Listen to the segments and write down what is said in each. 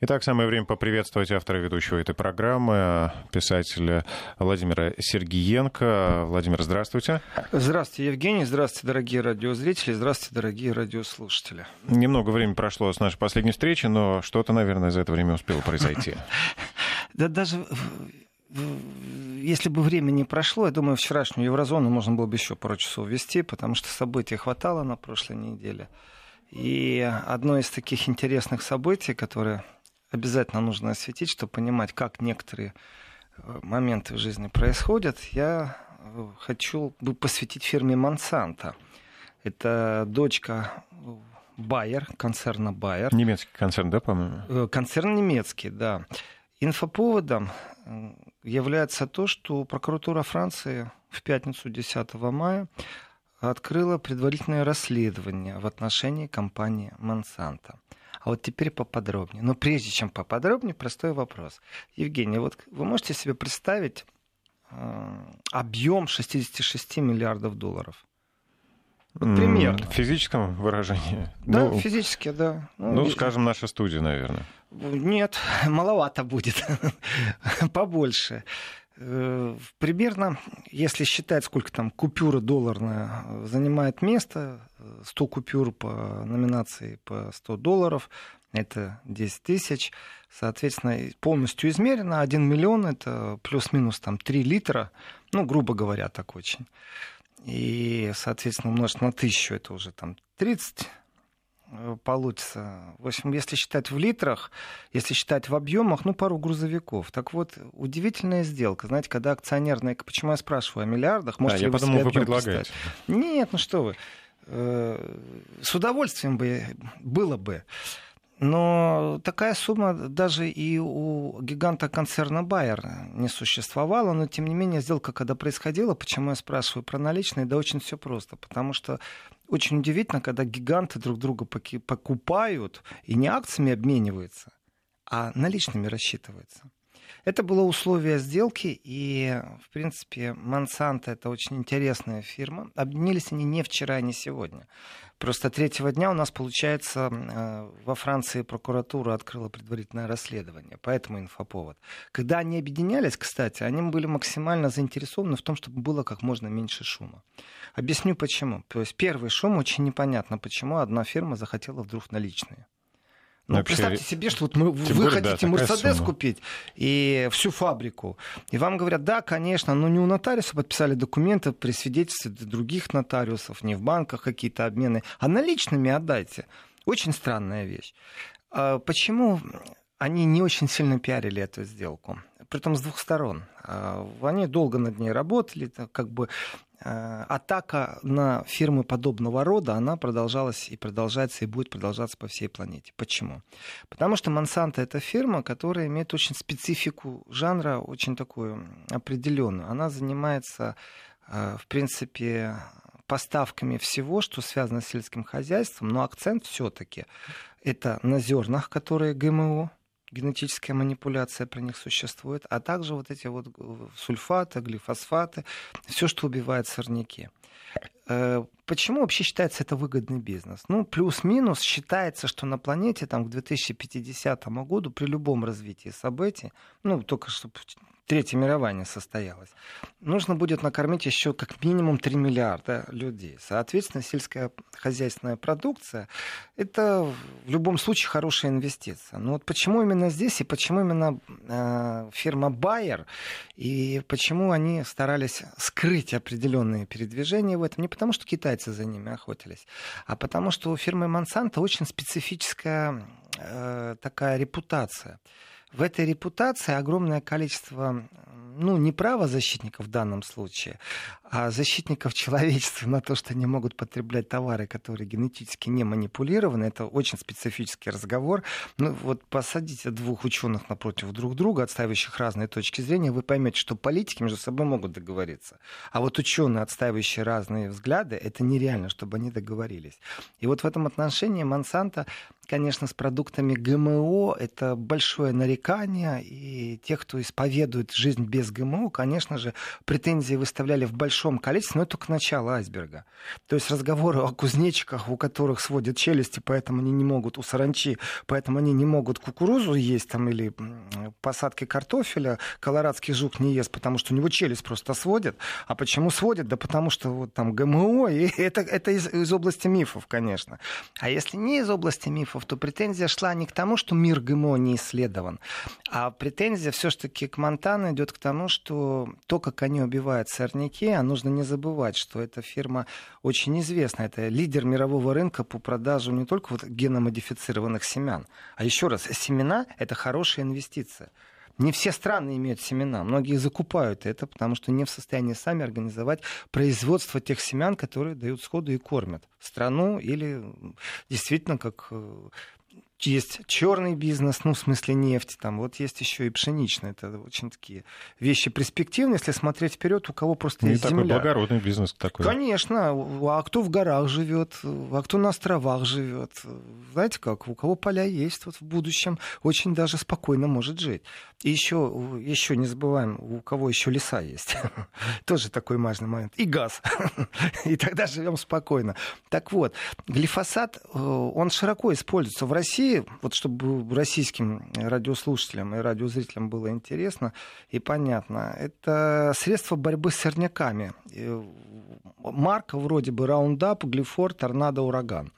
Итак, самое время поприветствовать автора ведущего этой программы, писателя Владимира Сергиенко. Владимир, здравствуйте. Здравствуйте, Евгений. Здравствуйте, дорогие радиозрители. Здравствуйте, дорогие радиослушатели. Немного времени прошло с нашей последней встречи, но что-то, наверное, за это время успело произойти. Да даже если бы время не прошло, я думаю, вчерашнюю еврозону можно было бы еще пару часов вести, потому что событий хватало на прошлой неделе. И одно из таких интересных событий, которое обязательно нужно осветить, чтобы понимать, как некоторые э, моменты в жизни происходят, я э, хочу бы посвятить фирме Монсанто. Это дочка Байер, концерна Байер. Немецкий концерн, да, по-моему? Э, концерн немецкий, да. Инфоповодом является то, что прокуратура Франции в пятницу 10 мая открыла предварительное расследование в отношении компании Монсанто. А вот теперь поподробнее. Но прежде чем поподробнее, простой вопрос. Евгений, вот вы можете себе представить э, объем 66 миллиардов долларов? Вот примерно. В физическом выражении? Да, ну, физически, да. Ну, ну, скажем, наша студия, наверное. Нет, маловато будет. Побольше. Э, примерно, если считать, сколько там купюра долларная занимает место, 100 э, купюр по номинации по 100 долларов, это 10 тысяч. Соответственно, полностью измерено 1 миллион, это плюс-минус там 3 литра, ну, грубо говоря, так очень. И, соответственно, умножить на тысячу, это уже там 30 Э, получится. В общем, если считать в литрах, если считать в объемах, ну, пару грузовиков. Так вот, удивительная сделка. Знаете, когда акционерная... Почему я спрашиваю о миллиардах? Можете а, я подумал, вы предлагаете. Нет, ну что вы. Э, с удовольствием бы было бы. Но такая сумма даже и у гиганта концерна Байер не существовала, но тем не менее сделка, когда происходила, почему я спрашиваю про наличные, да очень все просто, потому что очень удивительно, когда гиганты друг друга покупают и не акциями обмениваются, а наличными рассчитываются. Это было условие сделки, и, в принципе, Монсанто — это очень интересная фирма. Объединились они не вчера, не сегодня. Просто третьего дня у нас, получается, э, во Франции прокуратура открыла предварительное расследование, поэтому инфоповод. Когда они объединялись, кстати, они были максимально заинтересованы в том, чтобы было как можно меньше шума. Объясню почему. То есть первый шум очень непонятно, почему одна фирма захотела вдруг наличные. Ну, Вообще, представьте себе, что вот мы, вы более, хотите да, Мерседес купить и всю фабрику. И вам говорят, да, конечно, но не у нотариуса подписали документы при свидетельстве других нотариусов, не в банках какие-то обмены, а наличными отдайте. Очень странная вещь. А почему они не очень сильно пиарили эту сделку? Притом с двух сторон. А, они долго над ней работали, как бы атака на фирмы подобного рода, она продолжалась и продолжается, и будет продолжаться по всей планете. Почему? Потому что Monsanto это фирма, которая имеет очень специфику жанра, очень такую определенную. Она занимается, э, в принципе, поставками всего, что связано с сельским хозяйством, но акцент все-таки это на зернах, которые ГМО, генетическая манипуляция про них существует, а также вот эти вот сульфаты, глифосфаты, все, что убивает сорняки. Э, почему вообще считается это выгодный бизнес? Ну, плюс-минус считается, что на планете там, к 2050 году при любом развитии событий, ну, только чтобы Третья мировая не состоялась, нужно будет накормить еще как минимум 3 миллиарда людей. Соответственно, сельская хозяйственная продукция – это в любом случае хорошая инвестиция. Но вот почему именно здесь и почему именно э, фирма Bayer и почему они старались скрыть определенные передвижения в этом? Не потому, что китайцы за ними охотились, а потому, что у фирмы Monsanto очень специфическая э, такая репутация – в этой репутации огромное количество, ну, не правозащитников в данном случае, защитников человечества на то, что они могут потреблять товары, которые генетически не манипулированы. Это очень специфический разговор. Ну, вот посадите двух ученых напротив друг друга, отстаивающих разные точки зрения, вы поймете, что политики между собой могут договориться. А вот ученые, отстаивающие разные взгляды, это нереально, чтобы они договорились. И вот в этом отношении Монсанто конечно, с продуктами ГМО это большое нарекание, и те, кто исповедует жизнь без ГМО, конечно же, претензии выставляли в большом большом количестве, но это только начало айсберга. То есть разговоры о кузнечиках, у которых сводят челюсти, поэтому они не могут, у саранчи, поэтому они не могут кукурузу есть там, или посадки картофеля, колорадский жук не ест, потому что у него челюсть просто сводит. А почему сводит? Да потому что вот там ГМО, и это, это из, из области мифов, конечно. А если не из области мифов, то претензия шла не к тому, что мир ГМО не исследован, а претензия все-таки к Монтану идет к тому, что то, как они убивают сорняки, а нужно не забывать, что эта фирма очень известна. Это лидер мирового рынка по продажу не только вот геномодифицированных семян, а еще раз, семена — это хорошая инвестиция. Не все страны имеют семена. Многие закупают это, потому что не в состоянии сами организовать производство тех семян, которые дают сходу и кормят страну или действительно как э, есть черный бизнес, ну, в смысле нефть, там, вот есть еще и пшеничный. Это очень такие вещи перспективные, если смотреть вперед, у кого просто не есть такой земля. благородный бизнес такой. Конечно, а кто в горах живет, а кто на островах живет. Знаете как, у кого поля есть, вот в будущем очень даже спокойно может жить. И еще, еще не забываем, у кого еще леса есть. Тоже такой важный момент. И газ. И тогда живем спокойно. Так вот, глифосат, э, он широко используется в России, вот чтобы российским радиослушателям и радиозрителям было интересно и понятно. Это средство борьбы с сорняками. Э, марка вроде бы Roundup, Глифор, Торнадо, Ураган.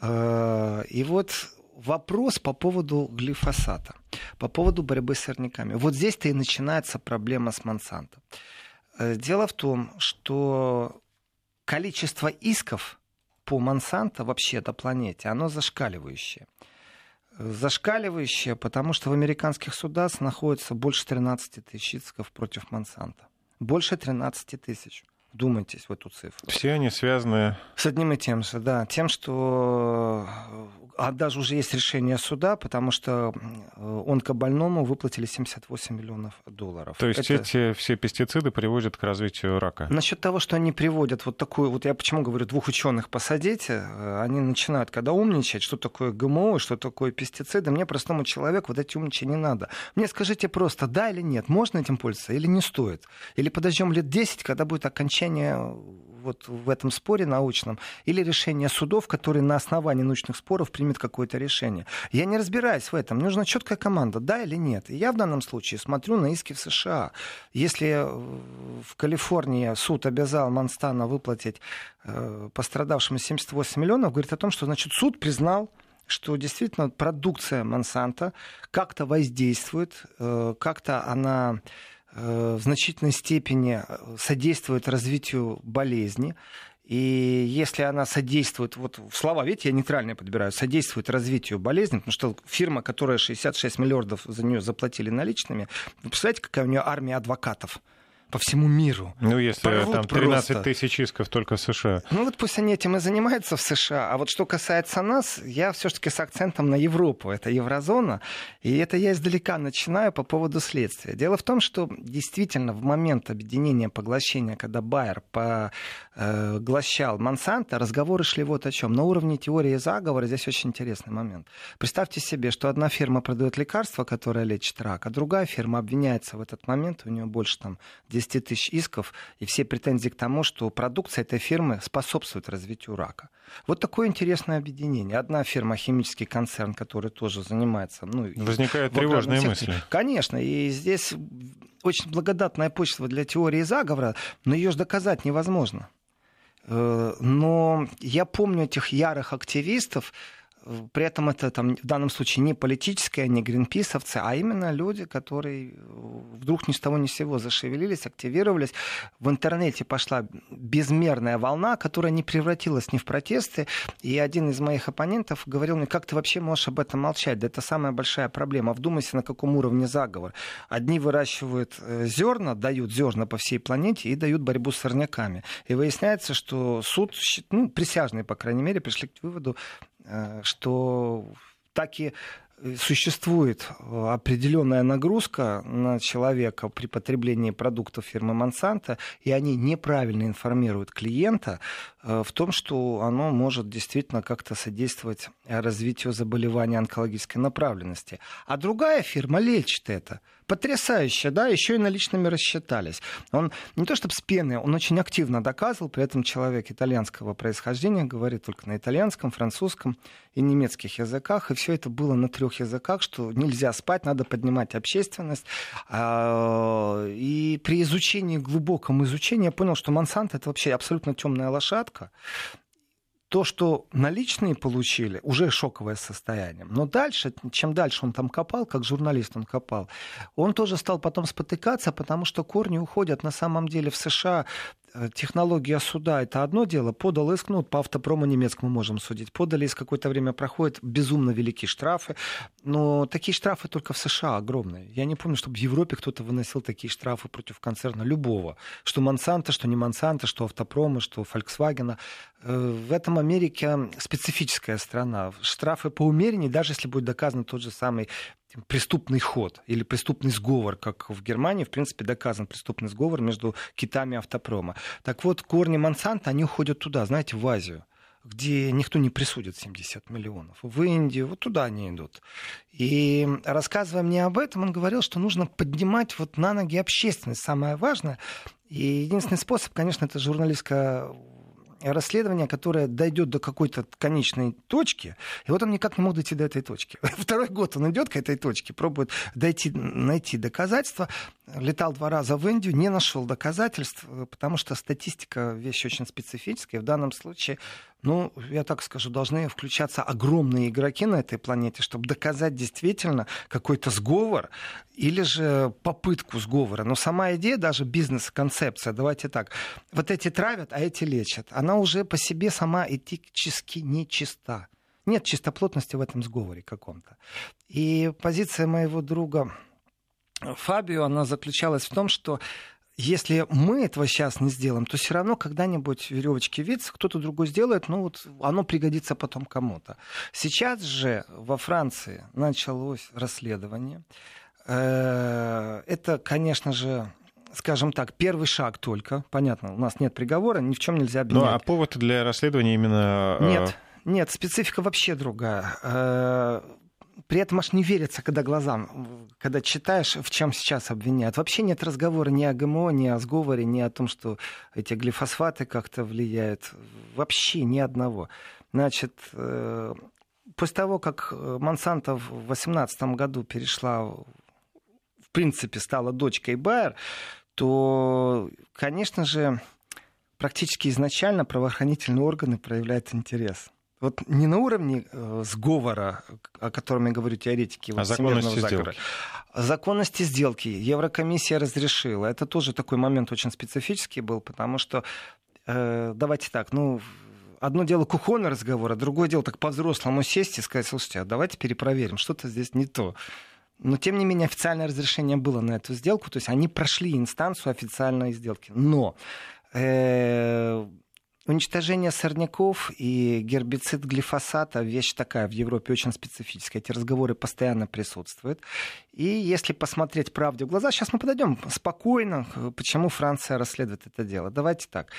Э, и вот вопрос по поводу глифосата, по поводу борьбы с сорняками. Вот здесь-то и начинается проблема с Монсанто. Э, дело в том, что количество исков по Монсанто вообще на планете, оно зашкаливающее. Зашкаливающее, потому что в американских судах находится больше 13 тысяч исков против Монсанто. Больше 13 тысяч. Думайтесь в эту цифру. Все они связаны... С одним и тем же, да. Тем, что а даже уже есть решение суда, потому что э, онкобольному выплатили 78 миллионов долларов. То есть Это... эти все пестициды приводят к развитию рака? Насчет того, что они приводят вот такую, вот я почему говорю, двух ученых посадите, э, они начинают, когда умничать, что такое ГМО, что такое пестициды, мне простому человеку вот эти умничать не надо. Мне скажите просто, да или нет, можно этим пользоваться или не стоит? Или подождем лет 10, когда будет окончание вот в этом споре научном, или решение судов, которые на основании научных споров примет какое-то решение. Я не разбираюсь в этом. Мне нужна четкая команда, да или нет. И я в данном случае смотрю на иски в США. Если э, в Калифорнии суд обязал Монстана выплатить э, пострадавшим 78 миллионов, говорит о том, что значит, суд признал что действительно продукция Монсанто как-то воздействует, э, как-то она Э, в значительной степени э, содействует развитию болезни. И если она содействует, вот слова, видите, я нейтральные подбираю, содействует развитию болезни, потому что фирма, которая 66 миллиардов за нее заплатили наличными, вы представляете, какая у нее армия адвокатов? По всему миру. Ну, если Порвут там 13 просто. тысяч исков только в США. Ну, вот пусть они этим и занимаются в США. А вот что касается нас, я все-таки с акцентом на Европу. Это еврозона. И это я издалека начинаю по поводу следствия. Дело в том, что действительно в момент объединения поглощения, когда Байер поглощал Монсанто, разговоры шли вот о чем. На уровне теории заговора здесь очень интересный момент. Представьте себе, что одна фирма продает лекарство, которое лечит рак, а другая фирма обвиняется в этот момент, у нее больше там 10 10 тысяч исков и все претензии к тому, что продукция этой фирмы способствует развитию рака. Вот такое интересное объединение. Одна фирма, химический концерн, который тоже занимается... Ну, Возникают тревожные мысли. Конечно, и здесь очень благодатная почва для теории заговора, но ее же доказать невозможно. Э, но я помню этих ярых активистов, при этом это там, в данном случае не политические, не гринписовцы, а именно люди, которые вдруг ни с того ни с сего зашевелились, активировались. В интернете пошла безмерная волна, которая не превратилась ни в протесты. И один из моих оппонентов говорил мне, как ты вообще можешь об этом молчать? Да это самая большая проблема. Вдумайся, на каком уровне заговор. Одни выращивают э, зерна, дают зерна по всей планете и дают борьбу с сорняками. И выясняется, что суд, ну, присяжные, по крайней мере, пришли к выводу, Э, что так и существует определенная нагрузка на человека при потреблении продуктов фирмы Монсанто, и они неправильно информируют клиента в том, что оно может действительно как-то содействовать развитию заболевания онкологической направленности. А другая фирма лечит это потрясающе, да, еще и наличными рассчитались. Он не то чтобы с пены, он очень активно доказывал, при этом человек итальянского происхождения, говорит только на итальянском, французском и немецких языках, и все это было на трех языках, что нельзя спать, надо поднимать общественность. А, и при изучении, глубоком изучении я понял, что Монсанто это вообще абсолютно темная лошадка то, что наличные получили, уже шоковое состояние. Но дальше, чем дальше он там копал, как журналист он копал, он тоже стал потом спотыкаться, потому что корни уходят на самом деле в США технология суда это одно дело. Подал иск, ну, по автопрому немецкому можем судить. Подали, из какое-то время проходит безумно великие штрафы. Но такие штрафы только в США огромные. Я не помню, чтобы в Европе кто-то выносил такие штрафы против концерна любого. Что Монсанто, что не Монсанто, что автопрома, что Volkswagen. Э, в этом Америке специфическая страна. Штрафы по умеренней, даже если будет доказан тот же самый преступный ход или преступный сговор, как в Германии, в принципе, доказан преступный сговор между китами автопрома. Так вот, корни Монсанта, они уходят туда, знаете, в Азию где никто не присудит 70 миллионов. В Индию, вот туда они идут. И рассказывая мне об этом, он говорил, что нужно поднимать вот на ноги общественность, самое важное. И единственный способ, конечно, это журналистская расследование, которое дойдет до какой-то конечной точки, и вот он никак не мог дойти до этой точки. Второй год он идет к этой точке, пробует дойти, найти доказательства. Летал два раза в Индию, не нашел доказательств, потому что статистика вещь очень специфическая. В данном случае ну, я так скажу, должны включаться огромные игроки на этой планете, чтобы доказать действительно какой-то сговор или же попытку сговора. Но сама идея, даже бизнес-концепция, давайте так, вот эти травят, а эти лечат, она уже по себе сама этически нечиста. Нет чистоплотности в этом сговоре каком-то. И позиция моего друга Фабио, она заключалась в том, что если мы этого сейчас не сделаем, то все равно когда-нибудь веревочки виться, кто-то другой сделает, ну вот оно пригодится потом кому-то. Сейчас же во Франции началось расследование. Э, это, конечно же, скажем так, первый шаг только. Понятно, у нас нет приговора, ни в чем нельзя обвинять. Ну, а повод для расследования именно... Э, нет, нет, специфика вообще другая. Э, при этом аж не верится, когда глазам, когда читаешь, в чем сейчас обвиняют. Вообще нет разговора ни о ГМО, ни о сговоре, ни о том, что эти глифосфаты как-то влияют. Вообще ни одного. Значит, э, после того, как Монсанто в 2018 году перешла, в принципе, стала дочкой Байер, то, конечно же, практически изначально правоохранительные органы проявляют интерес вот не на уровне э, сговора, о котором я говорю теоретики, а вот, законности сделки. Законности сделки Еврокомиссия разрешила. Это тоже такой момент очень специфический был, потому что, э, давайте так, ну, одно дело кухонный разговор, а другое дело так по-взрослому сесть и сказать, слушайте, а давайте перепроверим, что-то здесь не то. Но, тем не менее, официальное разрешение было на эту сделку, то есть они прошли инстанцию официальной сделки. Но э, Уничтожение сорняков и гербицид глифосата вещь такая в Европе очень специфическая. Эти разговоры постоянно присутствуют. И если посмотреть правде в глаза, сейчас мы подойдем спокойно, почему Франция расследует это дело. Давайте так.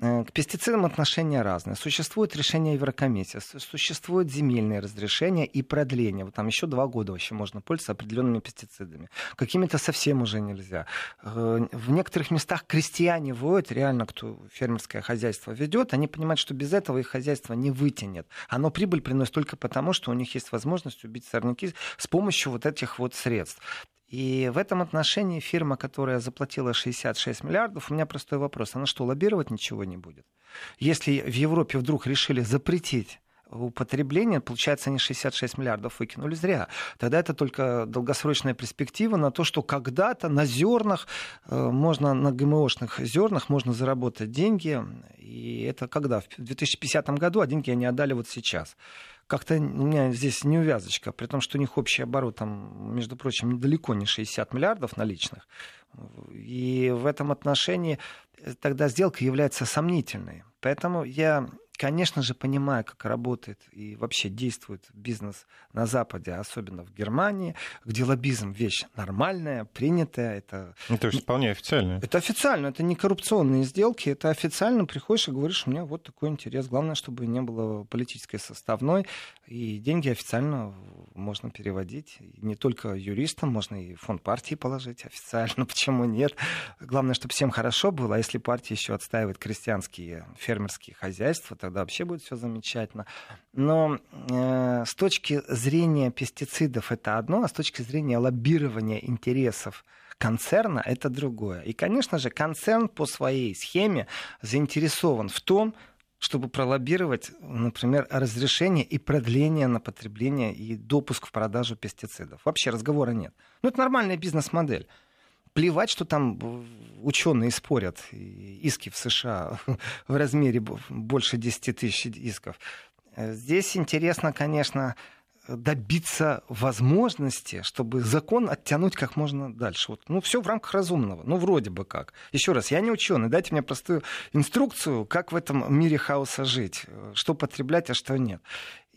Э, к пестицидам отношения разные. Существует решение Еврокомиссии, существуют земельные разрешения и продления. Вот там еще два года вообще можно пользоваться определенными пестицидами. Какими-то совсем уже нельзя. Э, в некоторых местах крестьяне воют, реально, кто фермерское хозяйство ведет, они понимают, что без этого их хозяйство не вытянет. Оно прибыль приносит только потому, что у них есть возможность убить сорняки с помощью вот этих вот средств. И в этом отношении фирма, которая заплатила 66 миллиардов, у меня простой вопрос. Она что, лоббировать ничего не будет? Если в Европе вдруг решили запретить употребление, получается, они 66 миллиардов выкинули зря. Тогда это только долгосрочная перспектива на то, что когда-то на зернах, э, можно на ГМОшных зернах можно заработать деньги. И это когда? В 2050 году, а деньги они отдали вот сейчас как-то у меня здесь неувязочка, при том, что у них общий оборот, там, между прочим, далеко не 60 миллиардов наличных. И в этом отношении э, тогда сделка является сомнительной. Поэтому я конечно же, понимая, как работает и вообще действует бизнес на Западе, особенно в Германии, где лоббизм вещь нормальная, принятая. Это, ну, то есть вполне официально. Это официально, это не коррупционные сделки, это официально приходишь и говоришь, у меня вот такой интерес. Главное, чтобы не было политической составной, и деньги официально можно переводить. И не только юристам, можно и фонд партии положить официально, почему нет. Главное, чтобы всем хорошо было, а если партия еще отстаивает крестьянские фермерские хозяйства, тогда вообще будет все замечательно. Но э, с точки зрения пестицидов это одно, а с точки зрения лоббирования интересов концерна это другое. И, конечно же, концерн по своей схеме заинтересован в том, чтобы пролоббировать, например, разрешение и продление на потребление и допуск в продажу пестицидов. Вообще разговора нет. Ну, это нормальная бизнес-модель. Плевать, что там ученые спорят, иски в США в размере больше 10 тысяч исков. Здесь интересно, конечно, добиться возможности, чтобы закон оттянуть как можно дальше. Вот, ну, все в рамках разумного. Ну, вроде бы как. Еще раз, я не ученый. Дайте мне простую инструкцию, как в этом мире хаоса жить. Что потреблять, а что нет.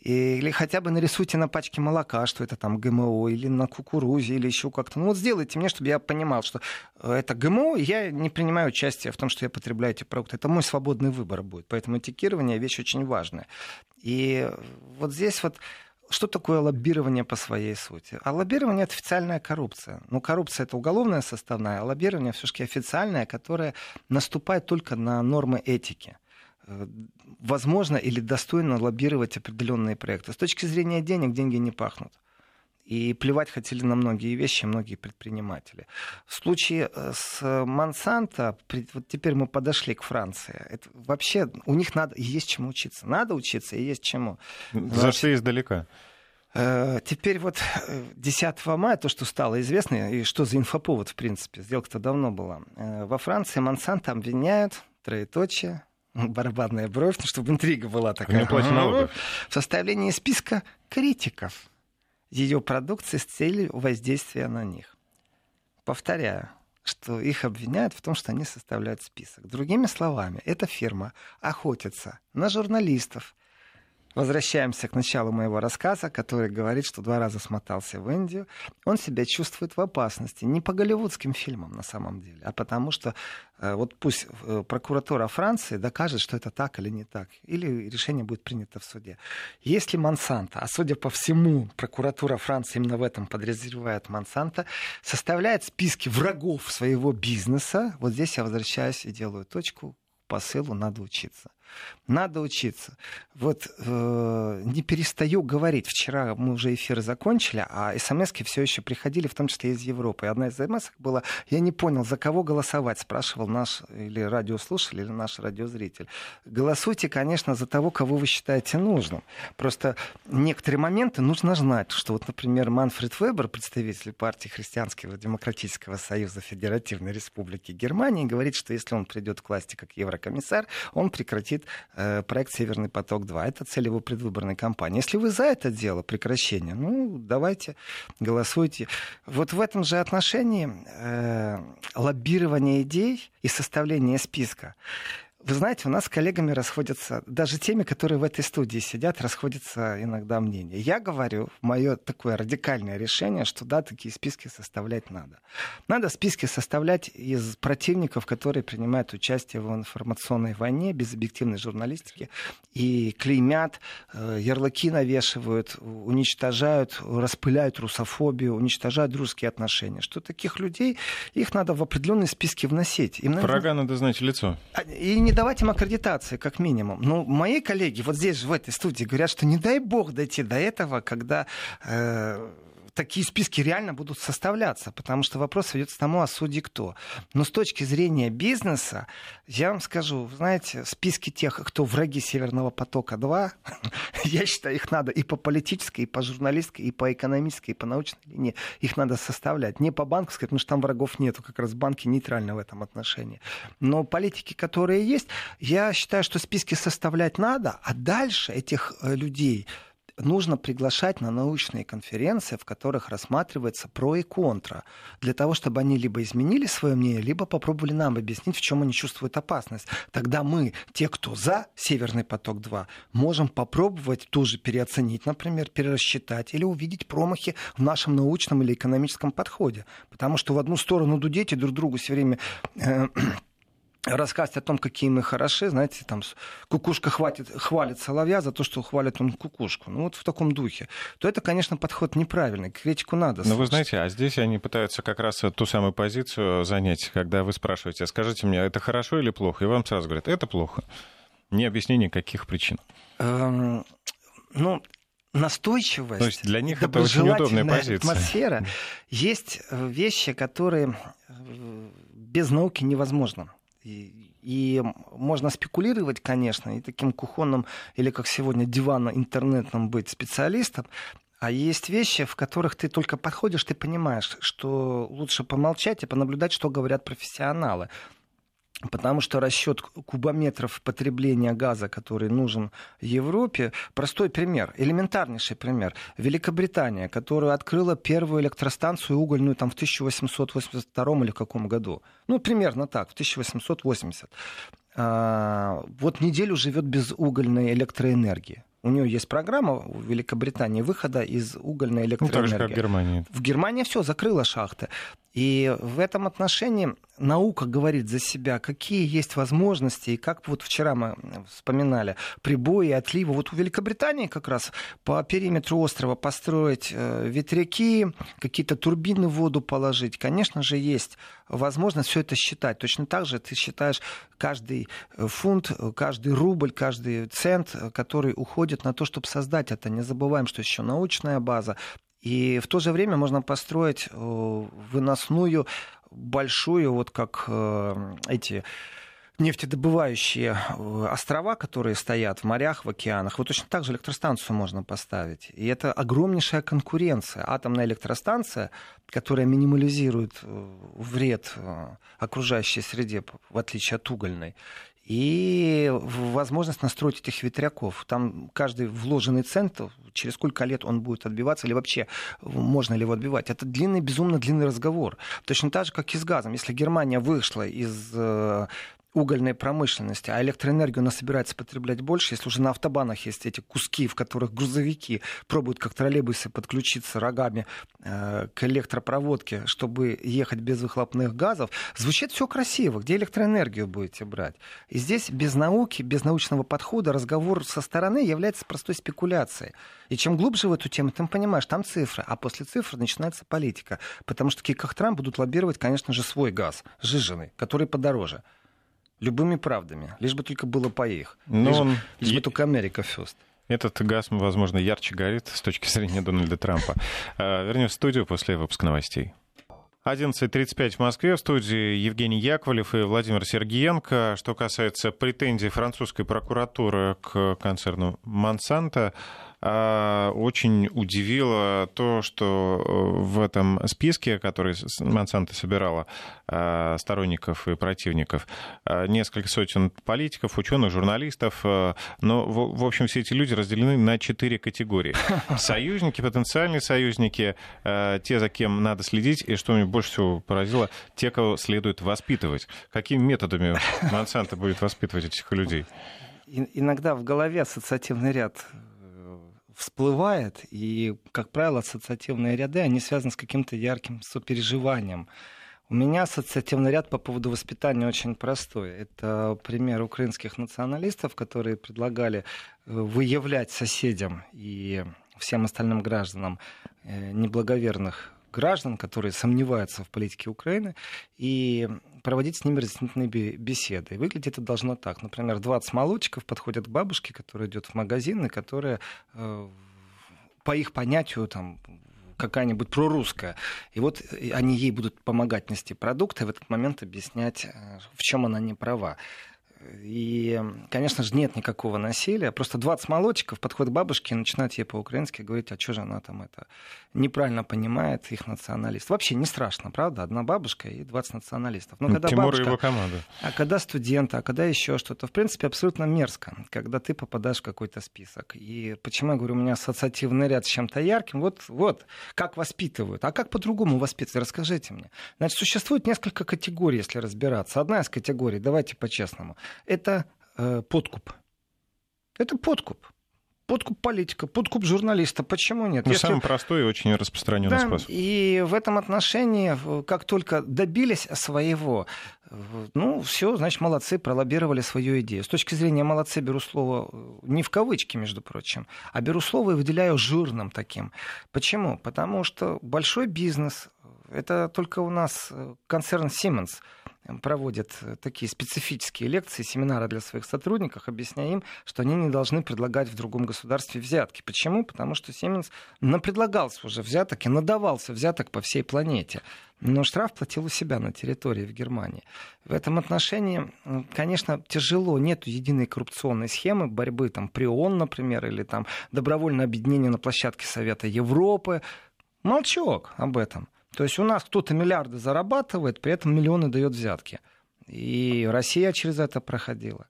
Или хотя бы нарисуйте на пачке молока, что это там ГМО, или на кукурузе, или еще как-то. Ну вот сделайте мне, чтобы я понимал, что э, это ГМО, я не принимаю участие в том, что я потребляю эти продукты. Это мой свободный выбор будет. Поэтому этикирование вещь очень важная. И вот здесь вот что такое лоббирование по своей сути? А лоббирование это официальная коррупция. Ну, коррупция это уголовная составная, а лоббирование все-таки официальное, которое наступает только на нормы этики возможно или достойно лоббировать определенные проекты. С точки зрения денег, деньги не пахнут. И плевать хотели на многие вещи многие предприниматели. В случае э, с Монсанто, вот теперь мы подошли к Франции. Это вообще у них надо есть чему учиться. Надо учиться и есть чему. Зашли издалека. Э, теперь вот 10 э, мая, то, что стало известно, и что за инфоповод, в принципе, сделка-то давно была. Во Франции Монсанто обвиняют, троеточие, барабанная бровь, ну, чтобы интрига была такая. В составлении списка критиков ее продукции с целью воздействия на них. Повторяю, что их обвиняют в том, что они составляют список. Другими словами, эта фирма охотится на журналистов, Возвращаемся к началу моего рассказа, который говорит, что два раза смотался в Индию. Он себя чувствует в опасности. Не по голливудским фильмам на самом деле, а потому что э, вот пусть э, прокуратура Франции докажет, что это так или не так, или решение будет принято в суде. Если Монсанто, а судя по всему, прокуратура Франции именно в этом подозревает Монсанто, составляет списки врагов своего бизнеса, вот здесь я возвращаюсь и делаю точку, посылу надо учиться. Надо учиться. Вот э, не перестаю говорить. Вчера мы уже эфир закончили, а смс все еще приходили, в том числе из Европы. И одна из смс была, я не понял, за кого голосовать, спрашивал наш или радиослушатель, или наш радиозритель. Голосуйте, конечно, за того, кого вы считаете нужным. Просто некоторые моменты нужно знать, что вот, например, Манфред Вебер, представитель партии Христианского демократического союза Федеративной Республики Германии, говорит, что если он придет к власти как еврокомиссар, он прекратит стоит э, проект «Северный поток-2». Это цель его предвыборной кампании. Если вы за это дело, прекращение, ну, давайте, голосуйте. Вот в этом же отношении э, лоббирование идей и составление списка вы знаете, у нас с коллегами расходятся, даже теми, которые в этой студии сидят, расходятся иногда мнения. Я говорю, мое такое радикальное решение, что да, такие списки составлять надо. Надо списки составлять из противников, которые принимают участие в информационной войне, без объективной журналистики, и клеймят, э, ярлыки навешивают, уничтожают, распыляют русофобию, уничтожают русские отношения. Что таких людей, их надо в определенные списки вносить. Им Врага надо знать лицо. А, и не давать им аккредитации, как минимум. Ну, мои коллеги вот здесь, в этой студии, говорят, что не дай бог дойти до этого, когда э, такие списки реально будут составляться, потому что вопрос ведется тому, а судьи кто. Но с точки зрения бизнеса, я вам скажу, знаете, списки тех, кто враги Северного потока-2, я считаю, их надо и по политической, и по журналистской, и по экономической, и по научной линии, их надо составлять. Не по банковской, потому что там врагов нету, как раз банки нейтральны в этом отношении. Но политики, которые есть, я считаю, что списки составлять надо, а дальше этих э, людей нужно приглашать на научные конференции, в которых рассматривается про и контра, для того, чтобы они либо изменили свое мнение, либо попробовали нам объяснить, в чем они чувствуют опасность. Тогда мы, те, кто за Северный поток-2, можем попробовать тоже переоценить, например, перерасчитать или увидеть промахи в нашем научном или экономическом подходе. Потому что в одну сторону дудете друг другу все время э, рассказывать о том, какие мы хороши, знаете, там кукушка хватит, хвалит соловья за то, что хвалит он кукушку. Ну вот в таком духе. То это, конечно, подход неправильный. Критику надо. Но вы знаете, а здесь они пытаются как раз ту самую позицию занять, когда вы спрашиваете, скажите мне, это хорошо или плохо? И вам сразу говорят, это плохо. Не объяснение каких причин. Эм, ну, настойчивость, То есть для них это очень удобная позиция. атмосфера. Есть э, вещи, которые э, без науки невозможно. И, можно спекулировать, конечно, и таким кухонным или, как сегодня, диванно-интернетным быть специалистом, а есть вещи, в которых ты только подходишь, ты понимаешь, что лучше помолчать и понаблюдать, что говорят профессионалы. Потому что расчет кубометров потребления газа, который нужен Европе, простой пример, элементарнейший пример. Великобритания, которая открыла первую электростанцию угольную там, в 1882 или в каком году. Ну, примерно так, в 1880. А, вот неделю живет без угольной электроэнергии. У нее есть программа в Великобритании выхода из угольной электроэнергии. Ну, так же, как в Германии. В Германии все, закрыла шахты. И в этом отношении наука говорит за себя, какие есть возможности, и как вот вчера мы вспоминали, прибои, отливы. Вот у Великобритании как раз по периметру острова построить э, ветряки, какие-то турбины в воду положить. Конечно же, есть возможность все это считать. Точно так же ты считаешь каждый э, фунт, каждый рубль, каждый цент, который уходит на то, чтобы создать это. Не забываем, что еще научная база, и в то же время можно построить э, выносную большую, вот как э, эти нефтедобывающие э, острова, которые стоят в морях, в океанах, вот точно так же электростанцию можно поставить. И это огромнейшая конкуренция. Атомная электростанция, которая минимализирует вред окружающей среде, в отличие от угольной, и возможность настроить этих ветряков. Там каждый вложенный цент, через сколько лет он будет отбиваться, или вообще можно ли его отбивать. Это длинный, безумно длинный разговор. Точно так же, как и с газом. Если Германия вышла из э, угольной промышленности, а электроэнергию она собирается потреблять больше, если уже на автобанах есть эти куски, в которых грузовики пробуют как троллейбусы подключиться рогами э, к электропроводке, чтобы ехать без выхлопных газов, звучит все красиво. Где электроэнергию будете брать? И здесь без науки, без научного подхода разговор со стороны является простой спекуляцией. И чем глубже в эту тему, тем понимаешь, там цифры, а после цифр начинается политика. Потому что такие как Трамп будут лоббировать, конечно же, свой газ, сжиженный, который подороже любыми правдами, лишь бы только было по их. Но лишь, он... лишь бы только Америка фест. Этот газ, возможно, ярче горит с точки зрения Дональда Трампа. А, Вернемся в студию после выпуска новостей. 11.35 в Москве. В студии Евгений Яковлев и Владимир Сергиенко. Что касается претензий французской прокуратуры к концерну «Монсанто», очень удивило то, что э, в этом списке, который Монсанто собирала а, сторонников и противников, а, несколько сотен политиков, ученых, журналистов, но, в общем, все эти люди разделены на четыре категории. Союзники, потенциальные союзники, те, за кем надо следить, и что меня больше всего поразило, те, кого следует воспитывать. Какими методами Монсанто будет воспитывать этих людей? Иногда в голове ассоциативный ряд всплывает, и, как правило, ассоциативные ряды, они связаны с каким-то ярким сопереживанием. У меня ассоциативный ряд по поводу воспитания очень простой. Это пример украинских националистов, которые предлагали э, выявлять соседям и всем остальным гражданам э, неблаговерных граждан, которые сомневаются в политике Украины, и проводить с ними разъяснительные беседы. Выглядит это должно так. Например, 20 молодчиков подходят к бабушке, которая идет в магазин, и которая э, по их понятию там какая-нибудь прорусская. И вот э, они ей будут помогать нести продукты, в этот момент объяснять, э, в чем она не права И, конечно же, нет никакого насилия. Просто 20 молодчиков подходят к бабушке и начинают ей по-украински говорить, а что же она там это неправильно понимает, их националист. Вообще не страшно, правда? Одна бабушка и 20 националистов. Но когда Тимур бабушка, и его команда. А когда студент, а когда еще что-то, в принципе, абсолютно мерзко, когда ты попадаешь в какой-то список. И почему я говорю, у меня ассоциативный ряд с чем-то ярким? Вот, вот, как воспитывают. А как по-другому воспитывают? Расскажите мне. Значит, существует несколько категорий, если разбираться. Одна из категорий, давайте по-честному, это э, подкуп. Это подкуп. Подкуп политика, подкуп журналиста. Почему нет? Ну, Если... самый простой и очень распространенный да, способ. И в этом отношении, как только добились своего, ну, все, значит, молодцы, пролоббировали свою идею. С точки зрения молодцы, беру слово не в кавычки, между прочим, а беру слово и выделяю жирным таким. Почему? Потому что большой бизнес, это только у нас э, концерн Siemens – проводят э, такие специфические лекции, семинары для своих сотрудников, объясняя им, что они не должны предлагать в другом государстве взятки. Почему? Потому что Siemens напредлагался уже взяток и надавался взяток по всей планете. Но штраф платил у себя на территории в Германии. В этом отношении, конечно, тяжело. Нет единой коррупционной схемы борьбы, там, при ООН, например, или там добровольное объединение на площадке Совета Европы. Молчок об этом. То есть у нас кто-то миллиарды зарабатывает, при этом миллионы дает взятки. И Россия через это проходила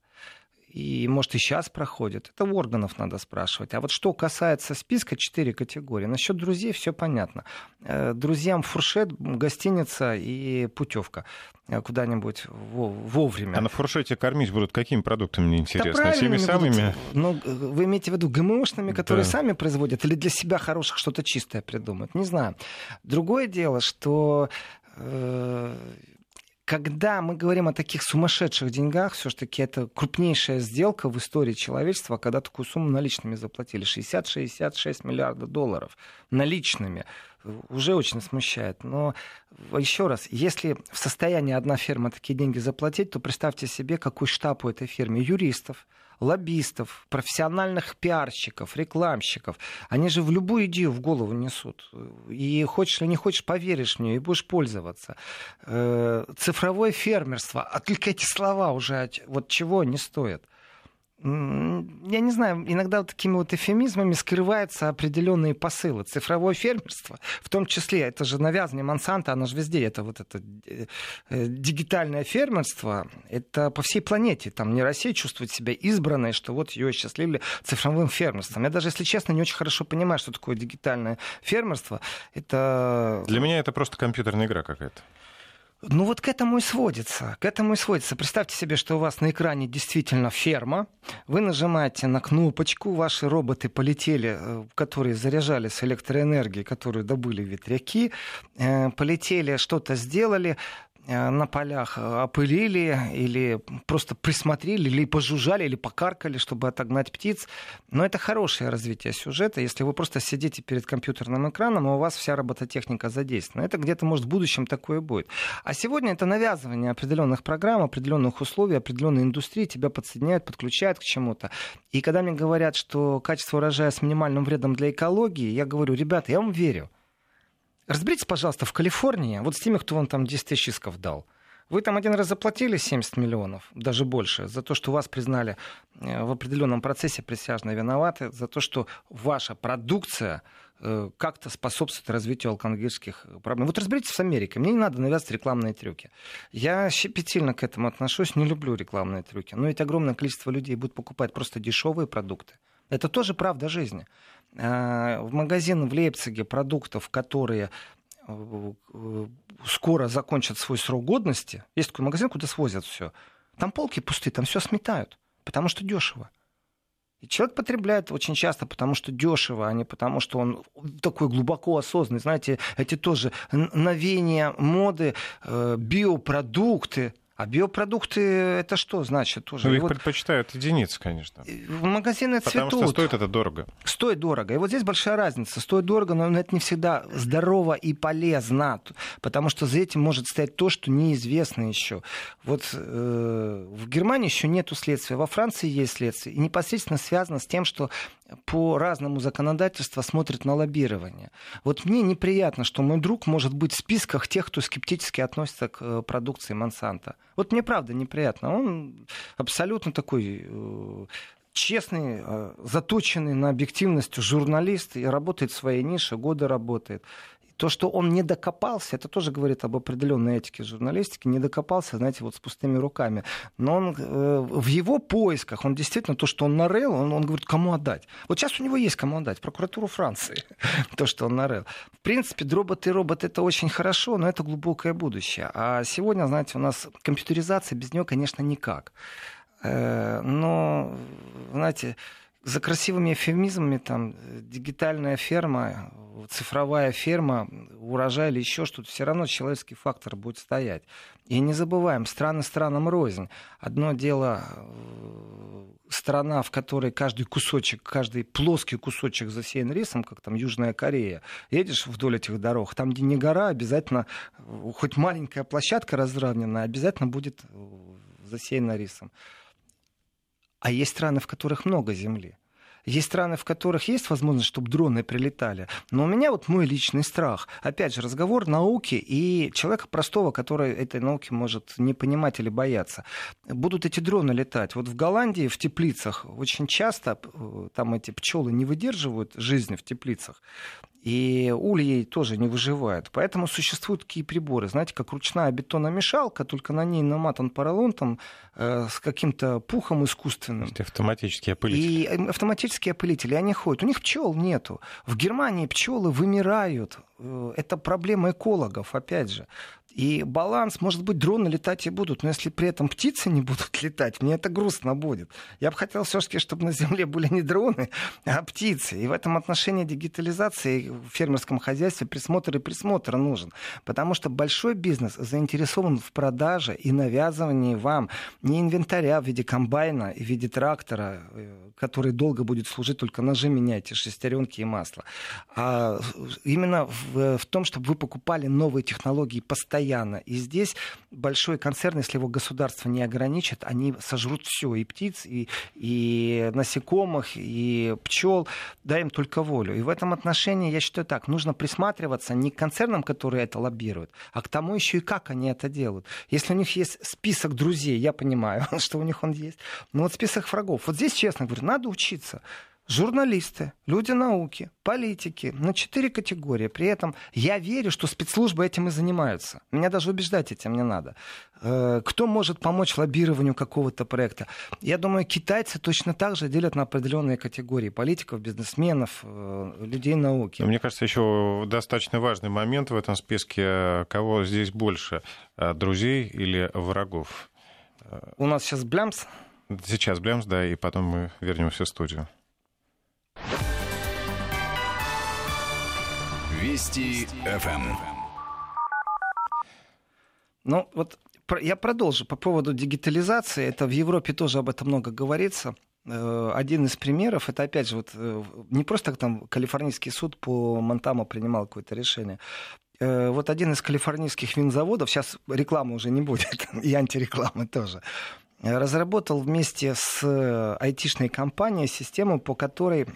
и, может, и сейчас проходит. Это у органов надо спрашивать. А вот что касается списка, четыре категории. Насчет друзей все понятно. Э, друзьям фуршет, гостиница и путевка э, куда-нибудь вовремя. А на фуршете кормить будут какими продуктами, мне интересно? Да Теми самыми? Ну, вы имеете в виду ГМОшными, которые да. сами производят, или для себя хороших что-то чистое придумают? Не знаю. Другое дело, что э, когда мы говорим о таких сумасшедших деньгах, все-таки это крупнейшая сделка в истории человечества, когда такую сумму наличными заплатили. 60-66 миллиардов долларов наличными. Уже очень смущает. Но еще раз, если в состоянии одна фирма такие деньги заплатить, то представьте себе, какой штаб у этой фирмы юристов, лоббистов, профессиональных пиарщиков, рекламщиков. Они же в любую идею в голову несут. И хочешь или не хочешь, поверишь в нее и будешь пользоваться. Э, цифровое фермерство. А только эти слова уже вот чего они стоят я не знаю, иногда вот такими вот эфемизмами скрываются определенные посылы. Цифровое фермерство, в том числе, это же навязанное Монсанто, оно же везде, это вот это э, дигитальное фермерство, это по всей планете. Там не Россия чувствует себя избранной, что вот ее счастливили цифровым фермерством. Я даже, если честно, не очень хорошо понимаю, что такое дигитальное фермерство. Это... Для меня это просто компьютерная игра какая-то. Ну вот к этому и сводится. К этому и сводится. Представьте себе, что у вас на экране действительно ферма. Вы нажимаете на кнопочку, ваши роботы полетели, э, которые заряжались электроэнергией, которую добыли ветряки, э, полетели, что-то сделали. Э, на полях э, опылили или просто присмотрели, или пожужжали, или покаркали, чтобы отогнать птиц. Но это хорошее развитие сюжета, если вы просто сидите перед компьютерным экраном, и у вас вся робототехника задействована. Это где-то, может, в будущем такое будет. А сегодня это навязывание определенных программ, определенных условий, определенной индустрии, тебя подсоединяют, подключают к чему-то. И когда мне говорят, что качество урожая с минимальным вредом для экологии, я говорю, ребята, я вам верю. Разберитесь, пожалуйста, в Калифорнии, вот с теми, кто вам там 10 тысяч исков дал. Вы там один раз заплатили 70 миллионов, даже больше, за то, что вас признали э, в определенном процессе присяжно виноваты, за то, что ваша продукция э, как-то способствует развитию алкоголических проблем. Вот разберитесь с Америкой. Мне не надо навязывать рекламные трюки. Я щепетильно к этому отношусь, не люблю рекламные трюки. Но ведь огромное количество людей будет покупать просто дешевые продукты. Это тоже правда жизни. А, в магазин в Лейпциге продуктов, которые э, скоро закончат свой срок годности, есть такой магазин, куда свозят все. Там полки пустые, там все сметают, потому что дешево. И человек потребляет очень часто, потому что дешево, а не потому, что он такой глубоко осознанный. Знаете, эти тоже новения моды, э, биопродукты, а биопродукты это что значит тоже? Ну, их вот... предпочитают единицы, конечно. Магазины цветут. Потому что стоит это дорого. Стоит дорого. И вот здесь большая разница. Стоит дорого, но это не всегда здорово и полезно. Потому что за этим может стоять то, что неизвестно еще. Вот э, в Германии еще нет следствия, во Франции есть следствие. И непосредственно связано с тем, что по разному законодательству смотрит на лоббирование. Вот мне неприятно, что мой друг может быть в списках тех, кто скептически относится к э, продукции Монсанто. Вот мне правда неприятно. Он абсолютно такой э, честный, э, заточенный на объективность журналист и работает в своей нише, годы работает. То, что он не докопался, это тоже говорит об определенной этике журналистики, не докопался, знаете, вот с пустыми руками. Но он э, в его поисках, он действительно, то, что он нарыл, он, он говорит, кому отдать. Вот сейчас у него есть кому отдать, прокуратуру Франции, то, что он нарыл. В принципе, роботы и робот это очень хорошо, но это глубокое будущее. А сегодня, знаете, у нас компьютеризация без нее, конечно, никак. Э, но, знаете, за красивыми эфемизмами там дигитальная ферма, цифровая ферма, урожай или еще что-то, все равно человеческий фактор будет стоять. И не забываем, страны странам рознь. Одно дело э, страна, в которой каждый кусочек, каждый плоский кусочек засеян рисом, как там Южная Корея. Едешь вдоль этих дорог, там, где не гора, обязательно, э, хоть маленькая площадка разравненная, обязательно будет засеяна рисом. А есть страны, в которых много земли. Есть страны, в которых есть возможность, чтобы дроны прилетали. Но у меня вот мой личный страх. Опять же, разговор науки и человека простого, который этой науки может не понимать или бояться. Будут эти дроны летать. Вот в Голландии, в теплицах, очень часто э, там эти пчелы не выдерживают жизни в теплицах и ульи тоже не выживают. Поэтому существуют такие приборы, знаете, как ручная бетономешалка, только на ней наматан поролон там, э, с каким-то пухом искусственным. Это автоматические опылители. И э, автоматические опылители, они ходят. У них пчел нету. В Германии пчелы вымирают. Э, это проблема экологов, опять же. И баланс, может быть, дроны летать и будут, но если при этом птицы не будут летать, мне это грустно будет. Я бы хотел все-таки, чтобы на Земле были не дроны, а птицы. И в этом отношении дигитализации в фермерском хозяйстве присмотр и присмотр нужен. Потому что большой бизнес заинтересован в продаже и навязывании вам не инвентаря в виде комбайна и в виде трактора, э, который долго будет служить, только ножи меняйте, шестеренки и масло, а именно в, в том, чтобы вы покупали новые технологии постоянно постоянно. И здесь большой концерн, если его государство не ограничит, они сожрут все, и птиц, и, и насекомых, и пчел, дай им только волю. И в этом отношении я считаю так, нужно присматриваться не к концернам, которые это лоббируют, а к тому еще и как они это делают. Если у них есть список друзей, я понимаю, что у них он есть, но вот список врагов. Вот здесь, честно говорю, надо учиться журналисты, люди науки, политики, на четыре категории. При этом я верю, что спецслужбы этим и занимаются. Меня даже убеждать этим не надо. Э, кто может помочь лоббированию какого-то проекта? Я думаю, китайцы точно так же делят на определенные категории политиков, бизнесменов, э, людей науки. Мне кажется, еще достаточно важный момент в этом списке, кого здесь больше, э, друзей или врагов? У нас сейчас Блямс. Сейчас Блямс, да, и потом мы вернемся в студию. Вести ФМ. Ну, вот я продолжу по поводу дигитализации. Это в Европе тоже об этом много говорится. Э, один из примеров, это опять же, вот, э, не просто там Калифорнийский суд по Монтамо принимал какое-то решение. Э, вот один из калифорнийских винзаводов, сейчас рекламы уже не будет, и антирекламы тоже, разработал вместе с айтишной компанией систему, по которой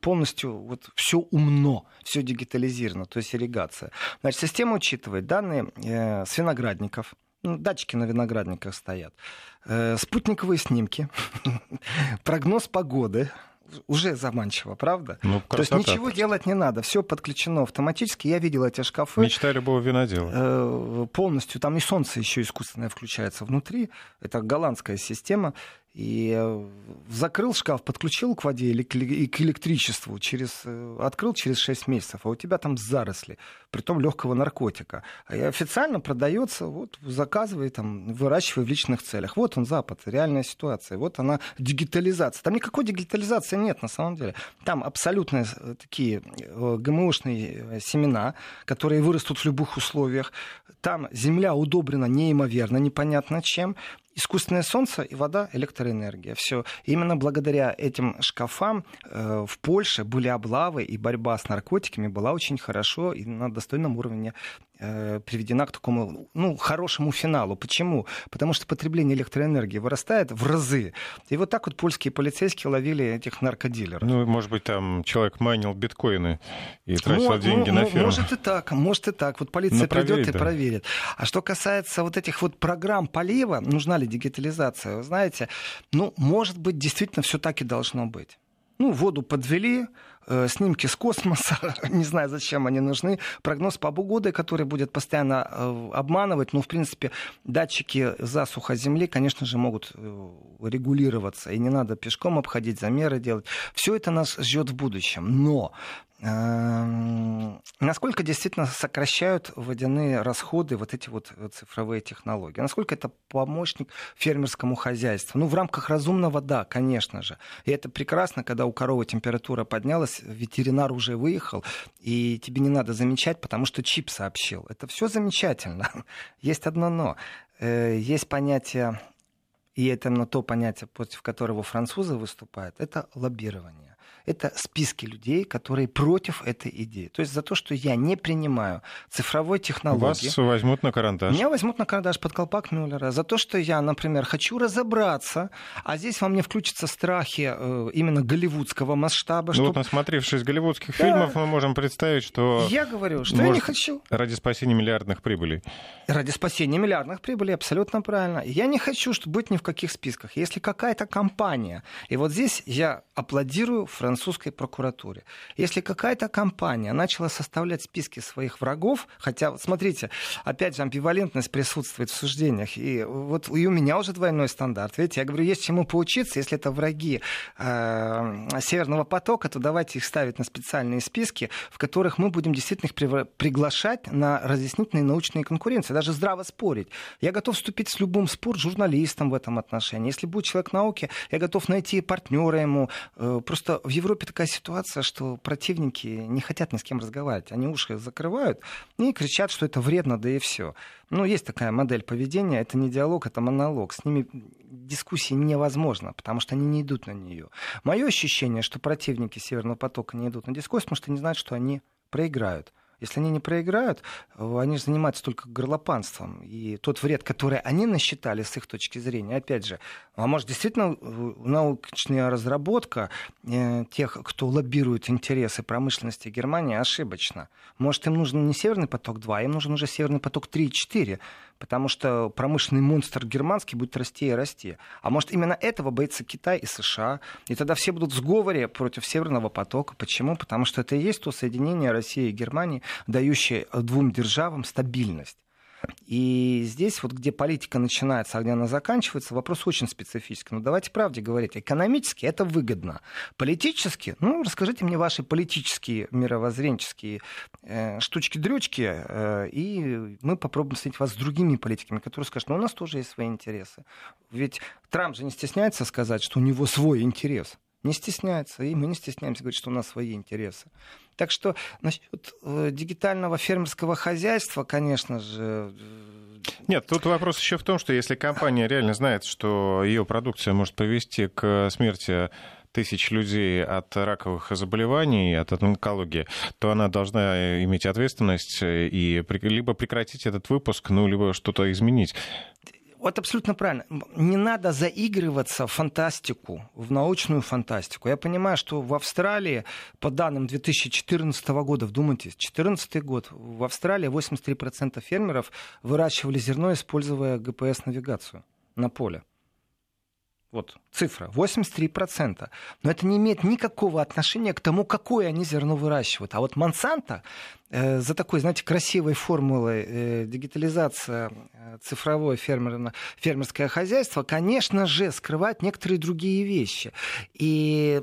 полностью вот все умно, все дигитализировано, то есть ирригация. Значит, система учитывает данные э, с виноградников, ну, датчики на виноградниках стоят, э, спутниковые снимки, прогноз погоды, уже заманчиво, правда? Ну, То есть ничего делать не надо, все подключено автоматически. Я видел эти шкафы. Мечта любого винодела. Э, полностью, там и солнце еще искусственное включается внутри. Это голландская система. И э, закрыл шкаф, подключил к воде или к электричеству, через, э, открыл через 6 месяцев, а у тебя там заросли, притом легкого наркотика. И официально продается, вот заказывай, там, выращивай в личных целях. Вот он Запад, реальная ситуация. Вот она дигитализация. Там никакой дигитализации нет на самом деле. Там абсолютно э, такие ГМОшные семена, которые вырастут в любых условиях. Там земля удобрена неимоверно, непонятно чем искусственное солнце и вода, электроэнергия. Все. Именно благодаря этим шкафам э, в Польше были облавы, и борьба с наркотиками была очень хорошо и на достойном уровне приведена к такому ну, хорошему финалу. Почему? Потому что потребление электроэнергии вырастает в разы. И вот так вот польские полицейские ловили этих наркодилеров. Ну, может быть, там человек майнил биткоины и тратил Мо- деньги на ферму. Может и так, может и так. Вот полиция придет и да. проверит. А что касается вот этих вот программ полива, нужна ли дигитализация, вы знаете, ну, может быть, действительно все так и должно быть. Ну, воду подвели, э, снимки с космоса, не знаю, зачем они нужны, прогноз по погоды, который будет постоянно э, обманывать, ну, в принципе, датчики засуха Земли, конечно же, могут э, регулироваться, и не надо пешком обходить, замеры делать. Все это нас ждет в будущем, но Эм, насколько действительно сокращают водяные расходы вот эти вот цифровые технологии? Насколько это помощник фермерскому хозяйству? Ну, в рамках разумного, да, конечно же. И это прекрасно, когда у коровы температура поднялась, ветеринар уже выехал, и тебе не надо замечать, потому что чип сообщил. Это все замечательно. Есть одно но. Э, есть понятие, и это именно то понятие, против которого французы выступают, это лоббирование это списки людей, которые против этой идеи. То есть за то, что я не принимаю цифровой технологии. Вас возьмут на карандаш. Меня возьмут на карандаш под колпак Мюллера. За то, что я, например, хочу разобраться, а здесь во мне включатся страхи э, именно голливудского масштаба. Ну что... вот насмотревшись голливудских да. фильмов, мы можем представить, что... Я говорю, что я не хочу. Ради спасения миллиардных прибылей. Ради спасения миллиардных прибылей, абсолютно правильно. Я не хочу чтобы быть ни в каких списках. Если какая-то компания, и вот здесь я аплодирую французскому французской прокуратуре. Если какая-то компания начала составлять списки своих врагов, хотя, смотрите, опять же, амбивалентность присутствует в суждениях, и вот и у меня уже двойной стандарт. Видите, я говорю, есть чему поучиться, если это враги э, Северного потока, то давайте их ставить на специальные списки, в которых мы будем действительно их приглашать на разъяснительные научные конкуренции, даже здраво спорить. Я готов вступить с любым спор журналистом в этом отношении. Если будет человек науки, я готов найти партнера ему. Э, просто в Европе такая ситуация, что противники не хотят ни с кем разговаривать. Они уши закрывают и кричат, что это вредно, да и все. Ну, есть такая модель поведения. Это не диалог, это монолог. С ними дискуссии невозможно, потому что они не идут на нее. Мое ощущение, что противники Северного потока не идут на дискуссию, потому что они знают, что они проиграют. Если они не проиграют, они же занимаются только горлопанством. И тот вред, который они насчитали с их точки зрения, опять же, а может действительно э, научная разработка э, тех, кто лоббирует интересы промышленности Германии, ошибочна. Может, им нужен не Северный поток-2, а им нужен уже Северный поток 3 и 4 потому что промышленный монстр германский будет расти и расти. А может, именно этого боится Китай и США, и тогда все будут в сговоре против Северного потока. Почему? Потому что это и есть то соединение России и Германии, дающее двум державам стабильность. И здесь, вот где политика начинается, а где она заканчивается, вопрос очень специфический. Но давайте правде говорить. Экономически это выгодно. Политически, ну, расскажите мне ваши политические, мировоззренческие э, штучки-дрючки, э, и мы попробуем встретить вас с другими политиками, которые скажут, ну, у нас тоже есть свои интересы. Ведь Трамп же не стесняется сказать, что у него свой интерес. Не стесняется, и мы не стесняемся говорить, что у нас свои интересы. Так что насчет э, дигитального фермерского хозяйства, конечно же, э, нет, тут вопрос еще в том, что если компания реально знает, что ее продукция может привести к смерти тысяч людей от раковых заболеваний, от онкологии, то она должна иметь ответственность и либо прекратить этот выпуск, ну, либо что-то изменить. Вот абсолютно правильно. Не надо заигрываться в фантастику, в научную фантастику. Я понимаю, что в Австралии, по данным 2014 года, вдумайтесь, 2014 год, в Австралии 83% фермеров выращивали зерно, используя ГПС-навигацию на поле. Вот цифра, 83%. Но это не имеет никакого отношения к тому, какое они зерно выращивают. А вот Монсанто э, за такой, знаете, красивой формулой э, дигитализация э, цифровое фермер, фермерское хозяйство, конечно же, скрывает некоторые другие вещи. И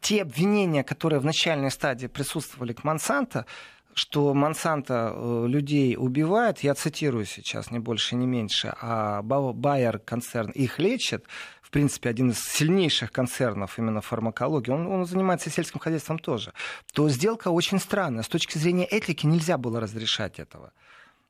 те обвинения, которые в начальной стадии присутствовали к Монсанто, что Монсанто э, людей убивает, я цитирую сейчас, не больше, не меньше, а Байер концерн их лечит, в принципе, один из сильнейших концернов именно фармакологии, он, он занимается сельским хозяйством тоже, то сделка очень странная. С точки зрения этики нельзя было разрешать этого.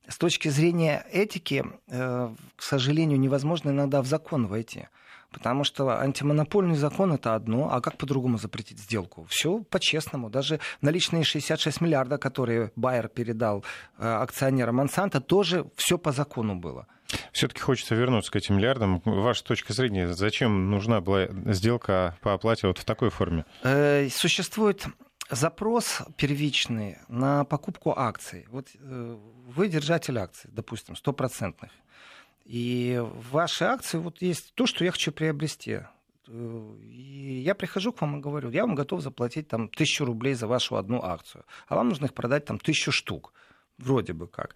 С точки зрения этики, э, к сожалению, невозможно иногда в закон войти. Потому что антимонопольный закон это одно, а как по-другому запретить сделку? Все по-честному. Даже наличные 66 миллиардов, которые Байер передал э, акционерам Монсанто, тоже все по закону было. Все-таки хочется вернуться к этим миллиардам. Ваша точка зрения, зачем нужна была сделка по оплате вот в такой форме? Э, существует запрос первичный на покупку акций. Вот э, вы держатель акций, допустим, стопроцентных. И в вашей акции вот есть то, что я хочу приобрести. Э, и я прихожу к вам и говорю, я вам готов заплатить там тысячу рублей за вашу одну акцию, а вам нужно их продать там тысячу штук, вроде бы как.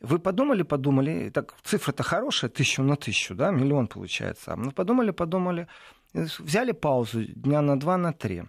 Вы подумали, подумали, так цифра-то хорошая, тысячу на тысячу, да, миллион получается. Ну, подумали, подумали, взяли паузу дня на два, на три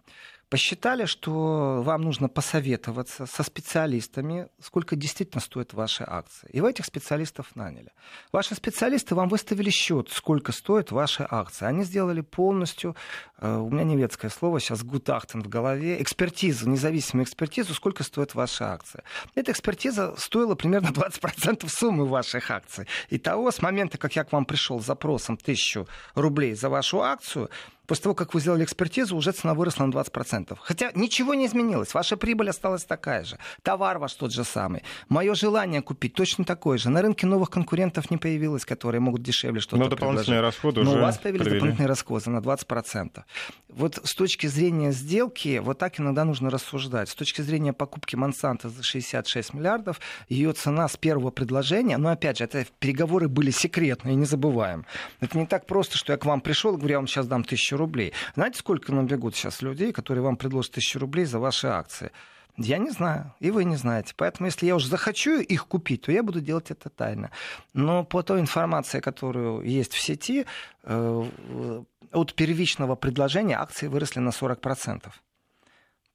посчитали, что вам нужно посоветоваться со специалистами, сколько действительно стоят ваши акции. И вы этих специалистов наняли. Ваши специалисты вам выставили счет, сколько стоят ваши акции. Они сделали полностью, э, у меня немецкое слово, сейчас гутахтен в голове, экспертизу, независимую экспертизу, сколько стоят ваши акции. Эта экспертиза стоила примерно 20% суммы ваших акций. И того с момента, как я к вам пришел с запросом 1000 рублей за вашу акцию, После того, как вы сделали экспертизу, уже цена выросла на 20%. Хотя ничего не изменилось. Ваша прибыль осталась такая же. Товар ваш тот же самый. Мое желание купить точно такое же. На рынке новых конкурентов не появилось, которые могут дешевле что-то Но дополнительные предложить. расходы Но уже у вас появились провели. дополнительные расходы на 20%. Вот с точки зрения сделки, вот так иногда нужно рассуждать. С точки зрения покупки Монсанто за 66 миллиардов, ее цена с первого предложения, но опять же, это переговоры были секретные, не забываем. Это не так просто, что я к вам пришел и говорю, я вам сейчас дам тысячу рублей. Знаете, сколько набегут сейчас людей, которые вам предложат тысячу рублей за ваши акции? Я не знаю, и вы не знаете. Поэтому, если я уже захочу их купить, то я буду делать это тайно. Но по той информации, которую есть в сети, э, от первичного предложения акции выросли на 40%.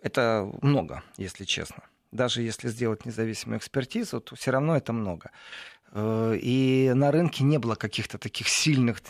Это много, если честно. Даже если сделать независимую экспертизу, то все равно это много. Э, и на рынке не было каких-то таких сильных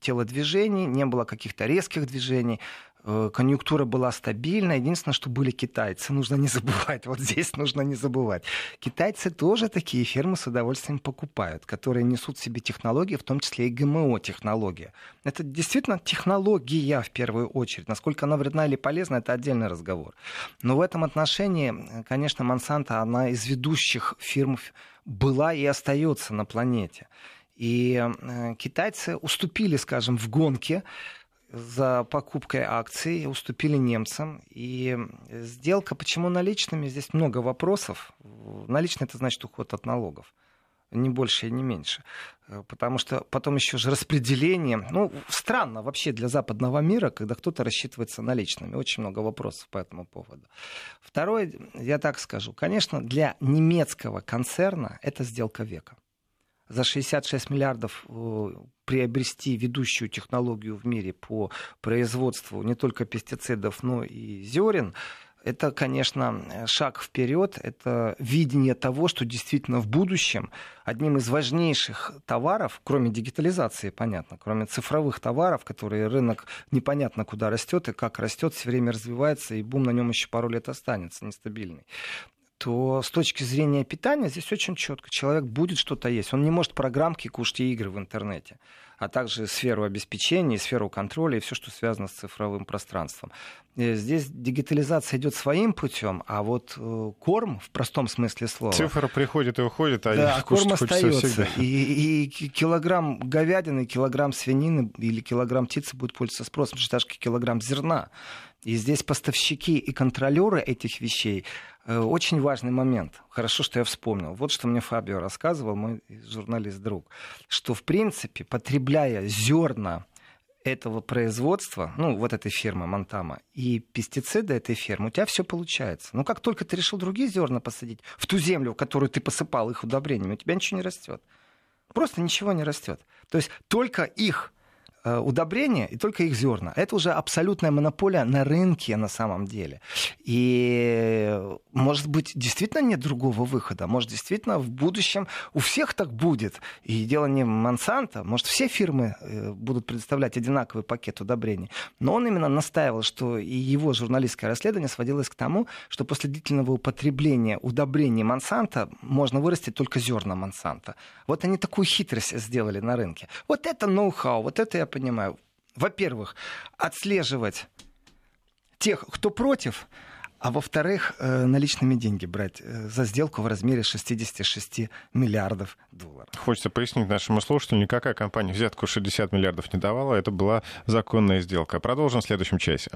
телодвижений, не было каких-то резких движений. Э, конъюнктура была стабильна. Единственное, что были китайцы. Нужно не забывать. Вот здесь нужно не забывать. Китайцы тоже такие фирмы с удовольствием покупают, которые несут в себе технологии, в том числе и ГМО-технология. Это действительно технология в первую очередь. Насколько она вредна или полезна, это отдельный разговор. Но в этом отношении, конечно, Монсанто, одна из ведущих фирм была и остается на планете. И э, китайцы уступили, скажем, в гонке за покупкой акций, уступили немцам. И сделка, почему наличными, здесь много вопросов. Наличный это значит уход от налогов не больше и не меньше. Э, потому что потом еще же распределение. Ну, странно вообще для западного мира, когда кто-то рассчитывается наличными. Очень много вопросов по этому поводу. Второе, я так скажу. Конечно, для немецкого концерна это сделка века. За 66 миллиардов э, приобрести ведущую технологию в мире по производству не только пестицидов, но и зерен – это, конечно, шаг вперед, это видение того, что действительно в будущем одним из важнейших товаров, кроме дигитализации, понятно, кроме цифровых товаров, которые рынок непонятно куда растет и как растет, все время развивается, и бум на нем еще пару лет останется нестабильный то с точки зрения питания здесь очень четко. Человек будет что-то есть. Он не может программки кушать и игры в интернете а также сферу обеспечения, сферу контроля и все, что связано с цифровым пространством. И здесь дигитализация идет своим путем, а вот э, корм в простом смысле слова. Цифра приходит и уходит, а да, корм остается. И, и килограмм говядины, килограмм свинины или килограмм птицы будет пользоваться спросом, потому что даже килограмм зерна. И здесь поставщики и контролеры этих вещей Э, очень важный момент. Хорошо, что я вспомнил. Вот что мне Фабио рассказывал, мой журналист-друг, что, в принципе, потребляя зерна этого производства, ну, вот этой фирмы Монтама, и пестициды этой фирмы, у тебя все получается. Но как только ты решил другие зерна посадить в ту землю, в которую ты посыпал их удобрениями, у тебя ничего не растет. Просто ничего не растет. То есть только их Э, удобрения и только их зерна. Это уже абсолютная монополия на рынке на самом деле. И, может быть, действительно нет другого выхода. Может, действительно в будущем у всех так будет. И дело не Монсанто. Может, все фирмы э, будут предоставлять одинаковый пакет удобрений. Но он именно настаивал, что и его журналистское расследование сводилось к тому, что после длительного употребления удобрений Монсанто можно вырастить только зерна Монсанто. Вот они такую хитрость сделали на рынке. Вот это ноу-хау, вот это я понимаю. во-первых, отслеживать тех, кто против, а во-вторых, э, наличными деньги брать э, за сделку в размере 66 миллиардов долларов. Хочется пояснить нашему слушателю, никакая компания взятку 60 миллиардов не давала, это была законная сделка. Продолжим в следующем часе.